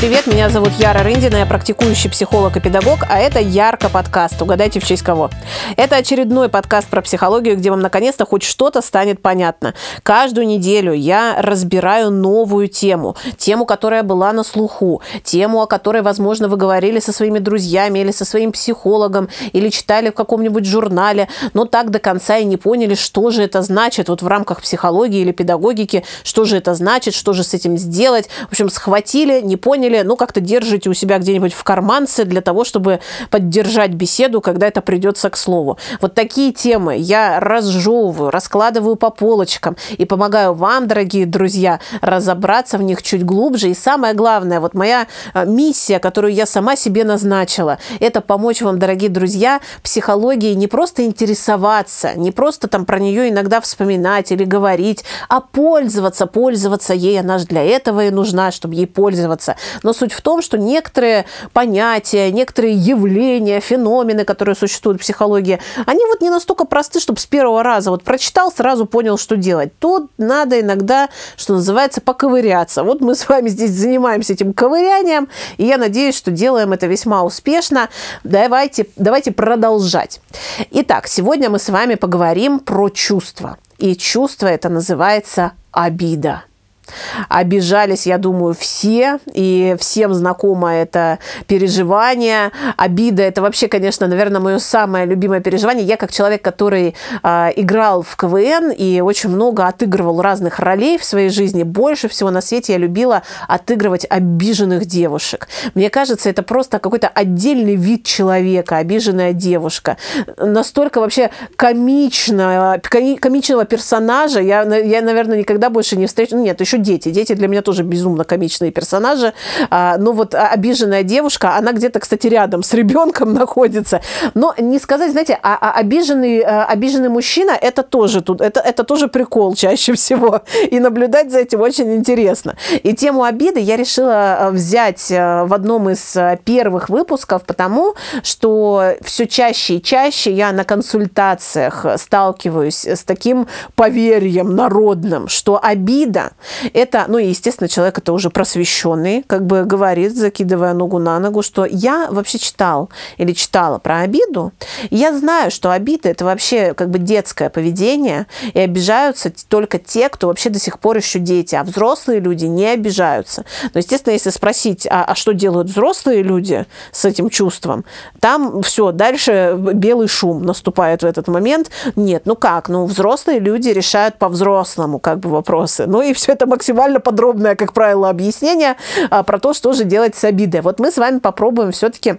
привет! Меня зовут Яра Рындина, я практикующий психолог и педагог, а это Ярко подкаст. Угадайте, в честь кого? Это очередной подкаст про психологию, где вам наконец-то хоть что-то станет понятно. Каждую неделю я разбираю новую тему. Тему, которая была на слуху. Тему, о которой, возможно, вы говорили со своими друзьями или со своим психологом, или читали в каком-нибудь журнале, но так до конца и не поняли, что же это значит вот в рамках психологии или педагогики, что же это значит, что же с этим сделать. В общем, схватили, не поняли, поняли, ну, как-то держите у себя где-нибудь в карманце для того, чтобы поддержать беседу, когда это придется к слову. Вот такие темы я разжевываю, раскладываю по полочкам и помогаю вам, дорогие друзья, разобраться в них чуть глубже. И самое главное, вот моя э, миссия, которую я сама себе назначила, это помочь вам, дорогие друзья, психологией не просто интересоваться, не просто там про нее иногда вспоминать или говорить, а пользоваться, пользоваться ей. Она же для этого и нужна, чтобы ей пользоваться. Но суть в том, что некоторые понятия, некоторые явления, феномены, которые существуют в психологии, они вот не настолько просты, чтобы с первого раза вот прочитал, сразу понял, что делать. Тут надо иногда, что называется, поковыряться. Вот мы с вами здесь занимаемся этим ковырянием, и я надеюсь, что делаем это весьма успешно. Давайте, давайте продолжать. Итак, сегодня мы с вами поговорим про чувства. И чувство это называется обида. Обижались, я думаю, все, и всем знакомо это переживание. Обида – это вообще, конечно, наверное, мое самое любимое переживание. Я как человек, который э, играл в КВН и очень много отыгрывал разных ролей в своей жизни, больше всего на свете я любила отыгрывать обиженных девушек. Мне кажется, это просто какой-то отдельный вид человека, обиженная девушка. Настолько вообще комично, комичного персонажа я, я наверное, никогда больше не встречу. Нет, еще дети. Дети для меня тоже безумно комичные персонажи. А, но вот обиженная девушка, она где-то, кстати, рядом с ребенком находится. Но не сказать, знаете, а, а обиженный, а, обиженный мужчина, это тоже тут, это, это тоже прикол чаще всего. И наблюдать за этим очень интересно. И тему обиды я решила а, взять а, в одном из первых выпусков, потому что все чаще и чаще я на консультациях сталкиваюсь с таким поверьем народным, что обида это, ну и, естественно, человек это уже просвещенный, как бы говорит, закидывая ногу на ногу, что я вообще читал или читала про обиду. Я знаю, что обида это вообще как бы детское поведение, и обижаются только те, кто вообще до сих пор еще дети, а взрослые люди не обижаются. Но, естественно, если спросить, а, а что делают взрослые люди с этим чувством, там все, дальше белый шум наступает в этот момент. Нет, ну как, ну взрослые люди решают по-взрослому как бы вопросы. Ну и все это максимально подробное, как правило, объяснение а, про то, что же делать с обидой. Вот мы с вами попробуем все-таки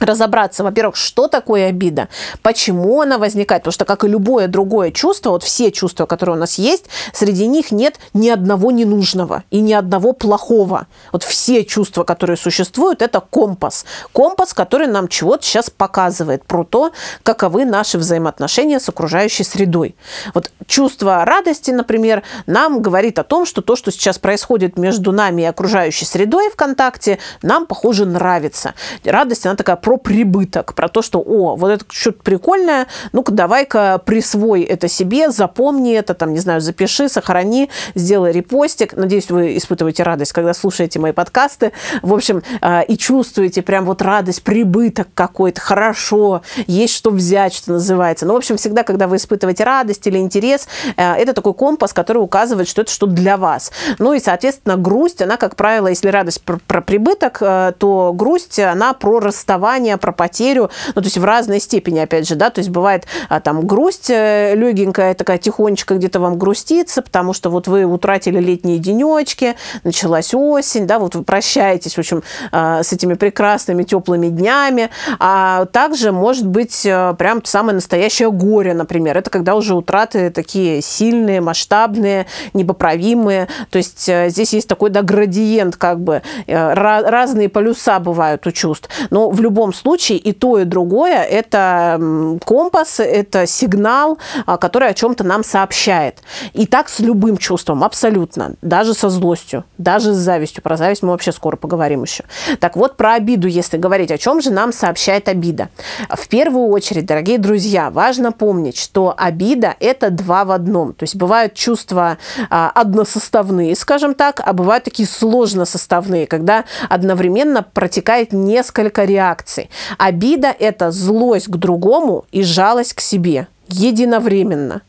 разобраться, во-первых, что такое обида, почему она возникает, потому что, как и любое другое чувство, вот все чувства, которые у нас есть, среди них нет ни одного ненужного и ни одного плохого. Вот все чувства, которые существуют, это компас. Компас, который нам чего-то сейчас показывает про то, каковы наши взаимоотношения с окружающей средой. Вот чувство радости, например, нам говорит о том, что то, что сейчас происходит между нами и окружающей средой в контакте, нам, похоже, нравится. Радость, она такая про прибыток, про то, что, о, вот это что-то прикольное, ну-ка давай-ка присвой это себе, запомни это, там, не знаю, запиши, сохрани, сделай репостик. Надеюсь, вы испытываете радость, когда слушаете мои подкасты. В общем, э, и чувствуете прям вот радость, прибыток какой-то, хорошо, есть что взять, что называется. Ну, в общем, всегда, когда вы испытываете радость или интерес, э, это такой компас, который указывает, что это что-то для вас. Ну и, соответственно, грусть, она, как правило, если радость про, про прибыток, э, то грусть, она про расставание переживания, про потерю, ну, то есть в разной степени, опять же, да, то есть бывает а, там грусть э, легенькая, такая тихонечко где-то вам грустится, потому что вот вы утратили летние денечки, началась осень, да, вот вы прощаетесь, в общем, а, с этими прекрасными теплыми днями, а также может быть э, прям самое настоящее горе, например, это когда уже утраты такие сильные, масштабные, непоправимые, то есть э, здесь есть такой, да, градиент, как бы, разные полюса бывают у чувств, но в любом любом случае и то, и другое – это компас, это сигнал, а, который о чем-то нам сообщает. И так с любым чувством, абсолютно. Даже со злостью, даже с завистью. Про зависть мы вообще скоро поговорим еще. Так вот, про обиду, если говорить, о чем же нам сообщает обида. В первую очередь, дорогие друзья, важно помнить, что обида – это два в одном. То есть бывают чувства а, односоставные, скажем так, а бывают такие сложносоставные, когда одновременно протекает несколько реакций. Обида – это злость к другому и жалость к себе единовременно.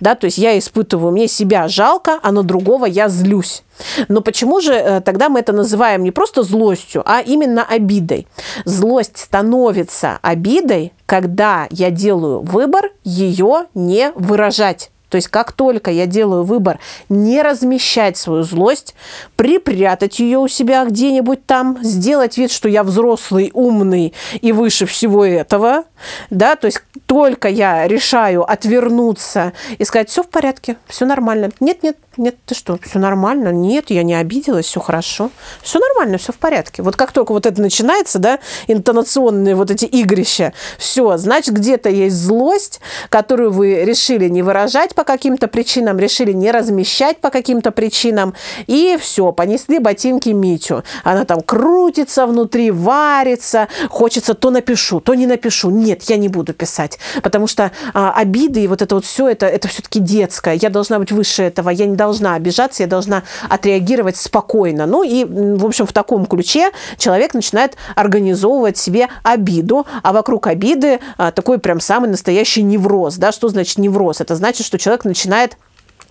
Да, то есть я испытываю, мне себя жалко, а на другого я злюсь. Но почему же э, тогда мы это называем не просто злостью, а именно обидой? Злость становится обидой, когда я делаю выбор ее не выражать. То есть как только я делаю выбор не размещать свою злость, припрятать ее у себя где-нибудь там, сделать вид, что я взрослый, умный и выше всего этого, да, то есть только я решаю отвернуться и сказать, все в порядке, все нормально. Нет, нет, нет, ты что, все нормально? Нет, я не обиделась, все хорошо. Все нормально, все в порядке. Вот как только вот это начинается, да, интонационные вот эти игрища, все, значит, где-то есть злость, которую вы решили не выражать по каким-то причинам, решили не размещать по каким-то причинам, и все, понесли ботинки Митю. Она там крутится внутри, варится, хочется то напишу, то не напишу. Нет, я не буду писать, потому что а, обиды и вот это вот все, это, это все-таки детское. Я должна быть выше этого, я не должна должна обижаться, я должна отреагировать спокойно. Ну и, в общем, в таком ключе человек начинает организовывать себе обиду, а вокруг обиды а, такой прям самый настоящий невроз. Да? Что значит невроз? Это значит, что человек начинает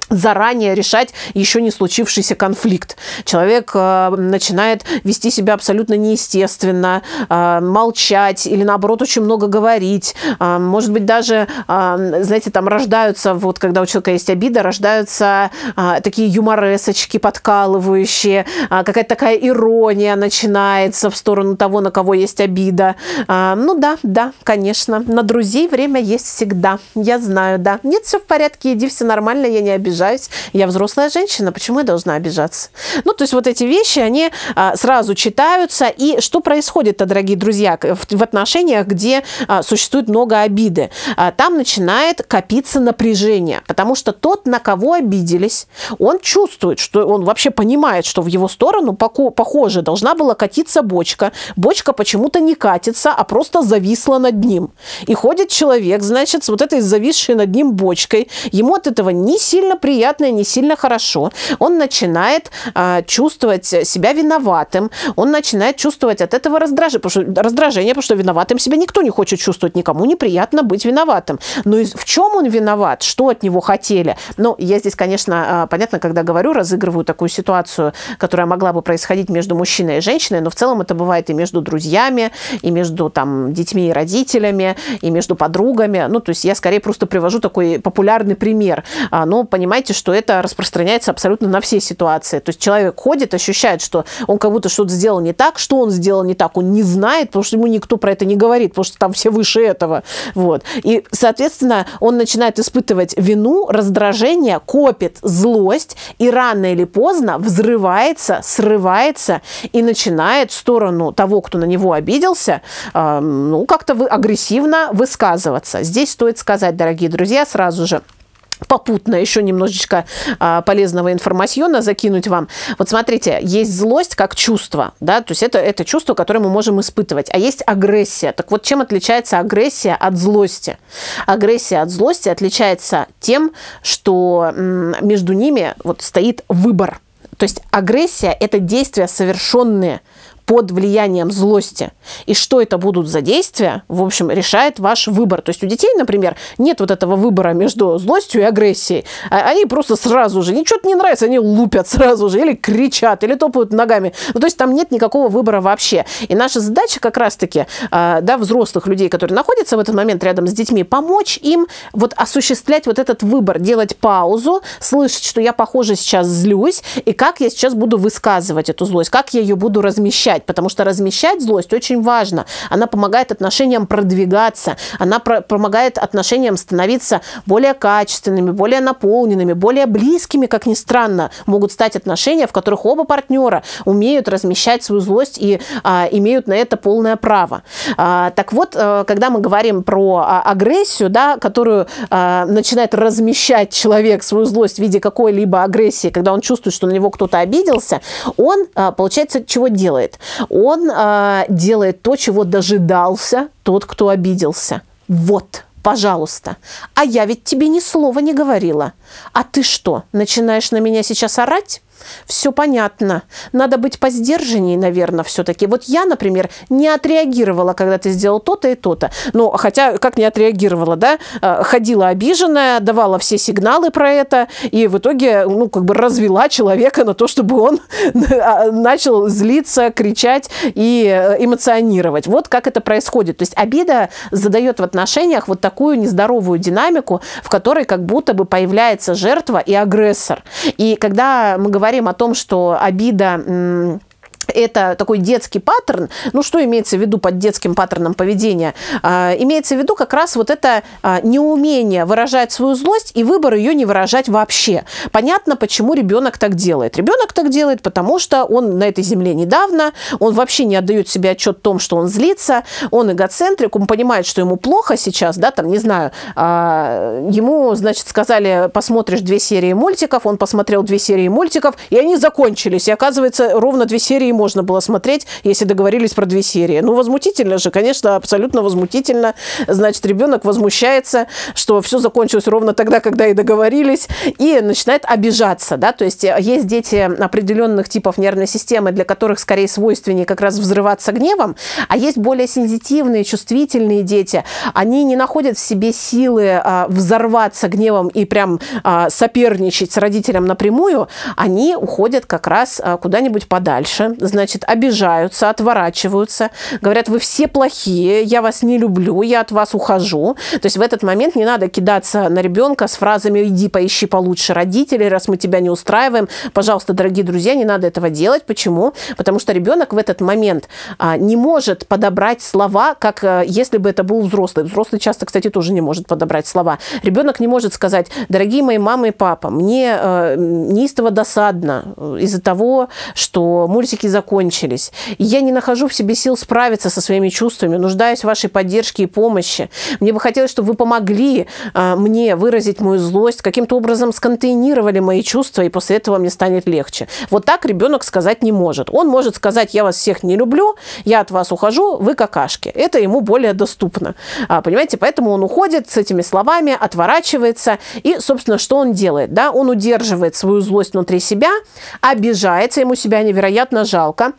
заранее решать еще не случившийся конфликт. Человек э, начинает вести себя абсолютно неестественно, э, молчать или наоборот очень много говорить. Э, может быть даже, э, знаете, там рождаются, вот когда у человека есть обида, рождаются э, такие юморесочки подкалывающие, э, какая-то такая ирония начинается в сторону того, на кого есть обида. Э, ну да, да, конечно, на друзей время есть всегда. Я знаю, да. Нет, все в порядке, иди, все нормально, я не обижаюсь обижаюсь. Я взрослая женщина, почему я должна обижаться? Ну, то есть вот эти вещи, они а, сразу читаются. И что происходит-то, дорогие друзья, в, в отношениях, где а, существует много обиды? А, там начинает копиться напряжение, потому что тот, на кого обиделись, он чувствует, что он вообще понимает, что в его сторону, похоже, должна была катиться бочка. Бочка почему-то не катится, а просто зависла над ним. И ходит человек, значит, с вот этой зависшей над ним бочкой. Ему от этого не сильно приятно не сильно хорошо. Он начинает а, чувствовать себя виноватым, он начинает чувствовать от этого раздражение, потому что, раздражение, потому что виноватым себя никто не хочет чувствовать, никому неприятно быть виноватым. Но в чем он виноват, что от него хотели? Ну, я здесь, конечно, а, понятно, когда говорю, разыгрываю такую ситуацию, которая могла бы происходить между мужчиной и женщиной, но в целом это бывает и между друзьями, и между там детьми и родителями, и между подругами. Ну, то есть я скорее просто привожу такой популярный пример. А, но понимаете, понимаете, что это распространяется абсолютно на все ситуации. То есть человек ходит, ощущает, что он как будто что-то сделал не так, что он сделал не так, он не знает, потому что ему никто про это не говорит, потому что там все выше этого. Вот. И, соответственно, он начинает испытывать вину, раздражение, копит злость, и рано или поздно взрывается, срывается и начинает в сторону того, кто на него обиделся, э, ну, как-то агрессивно высказываться. Здесь стоит сказать, дорогие друзья, сразу же, попутно еще немножечко а, полезного информациона закинуть вам. Вот смотрите, есть злость как чувство, да, то есть это, это чувство, которое мы можем испытывать, а есть агрессия. Так вот, чем отличается агрессия от злости? Агрессия от злости отличается тем, что между ними вот стоит выбор. То есть агрессия – это действия, совершенные под влиянием злости. И что это будут за действия, в общем, решает ваш выбор. То есть у детей, например, нет вот этого выбора между злостью и агрессией. А они просто сразу же, ничего не нравится, они лупят сразу же, или кричат, или топают ногами. Ну, то есть там нет никакого выбора вообще. И наша задача как раз-таки, а, да, взрослых людей, которые находятся в этот момент рядом с детьми, помочь им вот осуществлять вот этот выбор, делать паузу, слышать, что я, похоже, сейчас злюсь, и как я сейчас буду высказывать эту злость, как я ее буду размещать размещать, потому что размещать злость очень важно. Она помогает отношениям продвигаться, она про- помогает отношениям становиться более качественными, более наполненными, более близкими, как ни странно, могут стать отношения, в которых оба партнера умеют размещать свою злость и а, имеют на это полное право. А, так вот, а, когда мы говорим про а, агрессию, да, которую а, начинает размещать человек свою злость в виде какой-либо агрессии, когда он чувствует, что на него кто-то обиделся, он, а, получается, чего делает? Он а, делает то, чего дожидался тот, кто обиделся. Вот пожалуйста. А я ведь тебе ни слова не говорила. А ты что, начинаешь на меня сейчас орать? Все понятно. Надо быть поздержанней, наверное, все-таки. Вот я, например, не отреагировала, когда ты сделал то-то и то-то. Ну, хотя, как не отреагировала, да? Э, ходила обиженная, давала все сигналы про это, и в итоге, ну, как бы развела человека на то, чтобы он а, начал злиться, кричать и э, эмоционировать. Вот как это происходит. То есть обида задает в отношениях вот такую нездоровую динамику, в которой как будто бы появляется жертва и агрессор. И когда мы говорим говорим о том, что обида это такой детский паттерн. Ну, что имеется в виду под детским паттерном поведения? А, имеется в виду как раз вот это а, неумение выражать свою злость и выбор ее не выражать вообще. Понятно, почему ребенок так делает. Ребенок так делает, потому что он на этой земле недавно, он вообще не отдает себе отчет в том, что он злится, он эгоцентрик, он понимает, что ему плохо сейчас, да, там, не знаю, а, ему, значит, сказали, посмотришь две серии мультиков, он посмотрел две серии мультиков, и они закончились, и оказывается, ровно две серии можно было смотреть, если договорились про две серии. Ну, возмутительно же, конечно, абсолютно возмутительно. Значит, ребенок возмущается, что все закончилось ровно тогда, когда и договорились, и начинает обижаться, да, то есть э, есть дети определенных типов нервной системы, для которых скорее свойственнее как раз взрываться гневом, а есть более сензитивные, чувствительные дети, они не находят в себе силы а, взорваться гневом и прям а, соперничать с родителем напрямую, они уходят как раз а, куда-нибудь подальше, значит, обижаются, отворачиваются, говорят, вы все плохие, я вас не люблю, я от вас ухожу. То есть в этот момент не надо кидаться на ребенка с фразами «иди поищи получше родителей, раз мы тебя не устраиваем». Пожалуйста, дорогие друзья, не надо этого делать. Почему? Потому что ребенок в этот момент а, не может подобрать слова, как а, если бы это был взрослый. Взрослый часто, кстати, тоже не может подобрать слова. Ребенок не может сказать, дорогие мои мама и папа, мне а, неистово досадно из-за того, что мультики закончились. Я не нахожу в себе сил справиться со своими чувствами, нуждаюсь в вашей поддержке и помощи. Мне бы хотелось, чтобы вы помогли а, мне выразить мою злость, каким-то образом сконтейнировали мои чувства, и после этого мне станет легче. Вот так ребенок сказать не может. Он может сказать, я вас всех не люблю, я от вас ухожу, вы какашки. Это ему более доступно. А, понимаете, поэтому он уходит с этими словами, отворачивается, и, собственно, что он делает? Да? Он удерживает свою злость внутри себя, обижается, ему себя невероятно жалко, жалко.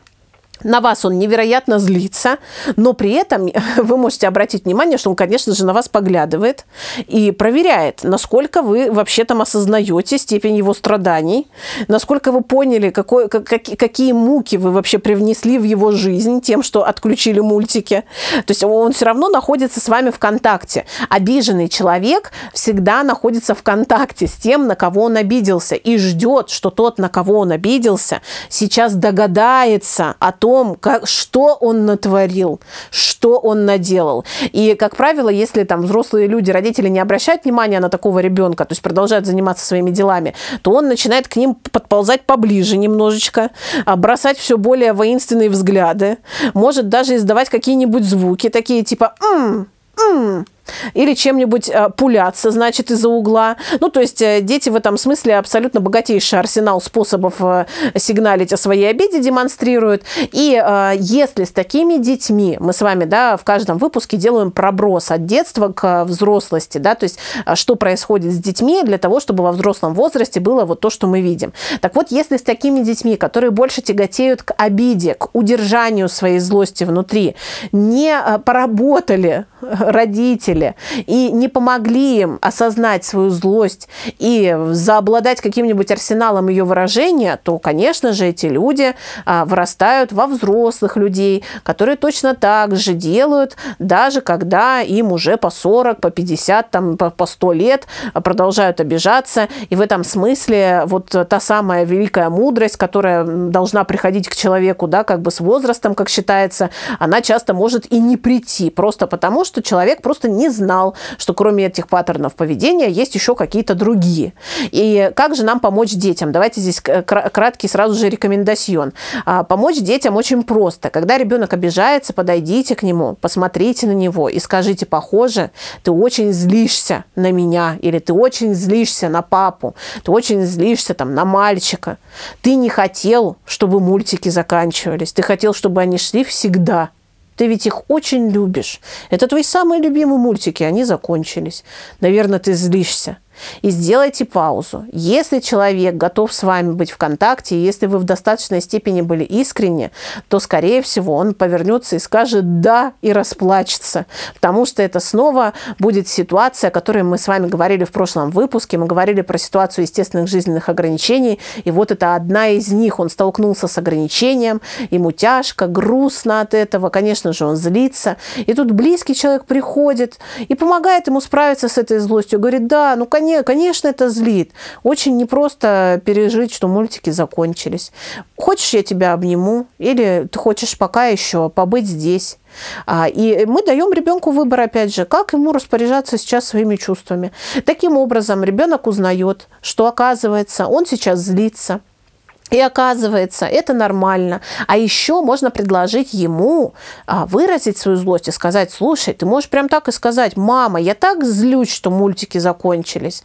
На вас он невероятно злится, но при этом вы можете обратить внимание, что он, конечно же, на вас поглядывает и проверяет, насколько вы вообще там осознаете степень его страданий, насколько вы поняли, какой, как, какие муки вы вообще привнесли в его жизнь тем, что отключили мультики. То есть он все равно находится с вами в контакте. Обиженный человек всегда находится в контакте с тем, на кого он обиделся, и ждет, что тот, на кого он обиделся, сейчас догадается о том, том, как, что он натворил, что он наделал. И, как правило, если там взрослые люди, родители не обращают внимания на такого ребенка, то есть продолжают заниматься своими делами, то он начинает к ним подползать поближе немножечко, а, бросать все более воинственные взгляды, может даже издавать какие-нибудь звуки, такие типа «м-м», «м-м», или чем-нибудь э, пуляться, значит, из-за угла. Ну, то есть э, дети в этом смысле абсолютно богатейший арсенал способов э, сигналить о своей обиде демонстрируют. И если с такими детьми мы с вами, да, в каждом выпуске делаем проброс от детства к взрослости, да, то есть что происходит с детьми для того, чтобы во взрослом возрасте было вот то, что мы видим. Так вот, если с такими детьми, которые больше тяготеют к обиде, к удержанию своей злости внутри, не поработали родители, и не помогли им осознать свою злость и заобладать каким-нибудь арсеналом ее выражения, то, конечно же, эти люди а, вырастают во взрослых людей, которые точно так же делают, даже когда им уже по 40, по 50, там, по 100 лет продолжают обижаться. И в этом смысле вот та самая великая мудрость, которая должна приходить к человеку, да, как бы с возрастом, как считается, она часто может и не прийти, просто потому что человек просто не знал, что кроме этих паттернов поведения есть еще какие-то другие. И как же нам помочь детям? Давайте здесь краткий сразу же рекомендацион. А, помочь детям очень просто. Когда ребенок обижается, подойдите к нему, посмотрите на него и скажите, похоже, ты очень злишься на меня, или ты очень злишься на папу, ты очень злишься там на мальчика. Ты не хотел, чтобы мультики заканчивались, ты хотел, чтобы они шли всегда. Ты ведь их очень любишь. Это твои самые любимые мультики, они закончились. Наверное, ты злишься и сделайте паузу. Если человек готов с вами быть в контакте, если вы в достаточной степени были искренни, то, скорее всего, он повернется и скажет «да» и расплачется, потому что это снова будет ситуация, о которой мы с вами говорили в прошлом выпуске. Мы говорили про ситуацию естественных жизненных ограничений, и вот это одна из них. Он столкнулся с ограничением, ему тяжко, грустно от этого, конечно же, он злится. И тут близкий человек приходит и помогает ему справиться с этой злостью, говорит «да, ну, конечно, конечно, это злит. Очень непросто пережить, что мультики закончились. Хочешь, я тебя обниму? Или ты хочешь пока еще побыть здесь? А, и мы даем ребенку выбор, опять же, как ему распоряжаться сейчас своими чувствами. Таким образом, ребенок узнает, что оказывается, он сейчас злится, и оказывается, это нормально. А еще можно предложить ему а, выразить свою злость и сказать, слушай, ты можешь прям так и сказать, мама, я так злюсь, что мультики закончились.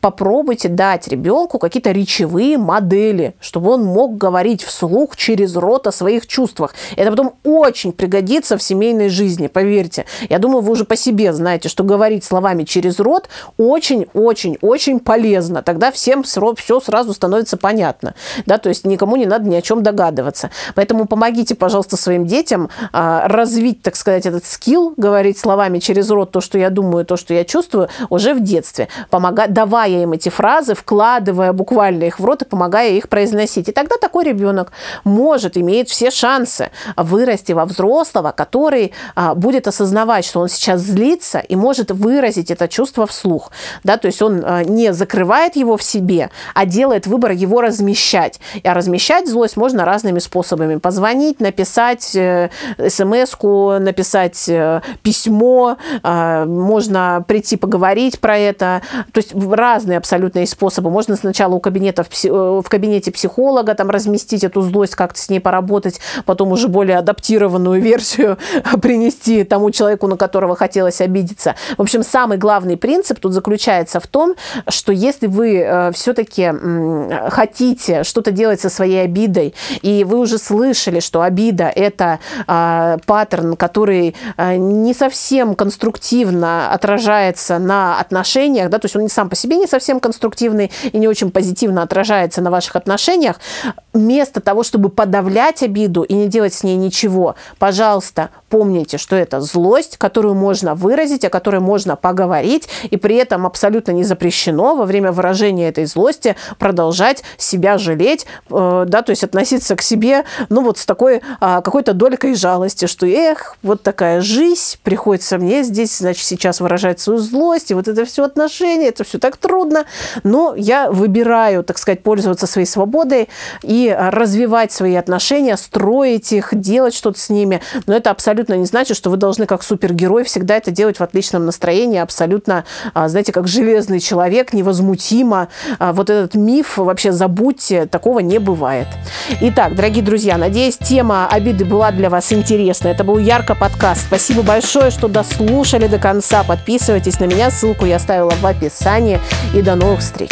Попробуйте дать ребенку какие-то речевые модели, чтобы он мог говорить вслух через рот о своих чувствах. Это потом очень пригодится в семейной жизни, поверьте. Я думаю, вы уже по себе знаете, что говорить словами через рот очень-очень-очень полезно. Тогда всем все сразу становится понятно. Да, то есть никому не надо ни о чем догадываться. Поэтому помогите, пожалуйста, своим детям а, развить, так сказать, этот скилл, говорить словами через рот то, что я думаю, то, что я чувствую, уже в детстве, помогая, давая им эти фразы, вкладывая буквально их в рот и помогая их произносить. И тогда такой ребенок может, имеет все шансы вырасти во взрослого, который а, будет осознавать, что он сейчас злится и может выразить это чувство вслух. Да, то есть он а, не закрывает его в себе, а делает выбор его размещать. А размещать злость можно разными способами. Позвонить, написать э, смс-ку, написать э, письмо, э, можно прийти поговорить про это. То есть разные абсолютно способы. Можно сначала у кабинета, в кабинете психолога там разместить эту злость, как-то с ней поработать, потом уже более адаптированную версию принести тому человеку, на которого хотелось обидеться. В общем, самый главный принцип тут заключается в том, что если вы все-таки хотите что-то делать делать со своей обидой. И вы уже слышали, что обида – это э, паттерн, который э, не совсем конструктивно отражается на отношениях, да, то есть он сам по себе не совсем конструктивный и не очень позитивно отражается на ваших отношениях. Вместо того, чтобы подавлять обиду и не делать с ней ничего, пожалуйста, помните, что это злость, которую можно выразить, о которой можно поговорить, и при этом абсолютно не запрещено во время выражения этой злости продолжать себя жалеть, да, то есть относиться к себе, ну, вот с такой а, какой-то долькой жалости, что, эх, вот такая жизнь, приходится мне здесь, значит, сейчас выражать свою злость, и вот это все отношения, это все так трудно, но я выбираю, так сказать, пользоваться своей свободой и развивать свои отношения, строить их, делать что-то с ними, но это абсолютно не значит, что вы должны как супергерой всегда это делать в отличном настроении, абсолютно, а, знаете, как железный человек, невозмутимо. А, вот этот миф вообще забудьте, такого не бывает. Итак, дорогие друзья, надеюсь, тема обиды была для вас интересна. Это был Ярко подкаст. Спасибо большое, что дослушали до конца. Подписывайтесь на меня, ссылку я оставила в описании. И до новых встреч.